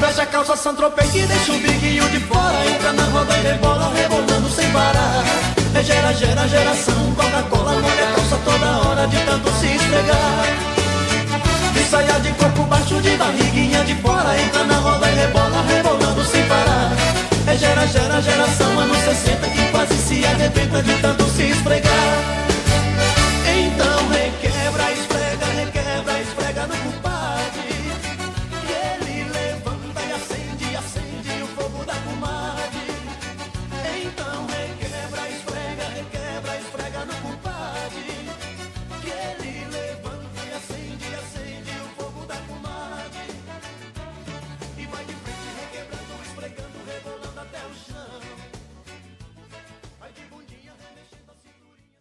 Veste a calça Santropei que deixa o biguinho de fora Entra na roda e rebola, rebolando sem parar É gera, gera, geração Coca-Cola molha a calça toda hora De tanto se esfregar De saia de corpo baixo, de barriguinha de fora Entra na roda e rebola, rebolando sem parar É gera, gera, geração Anos 60 que quase se arrebenta De tanto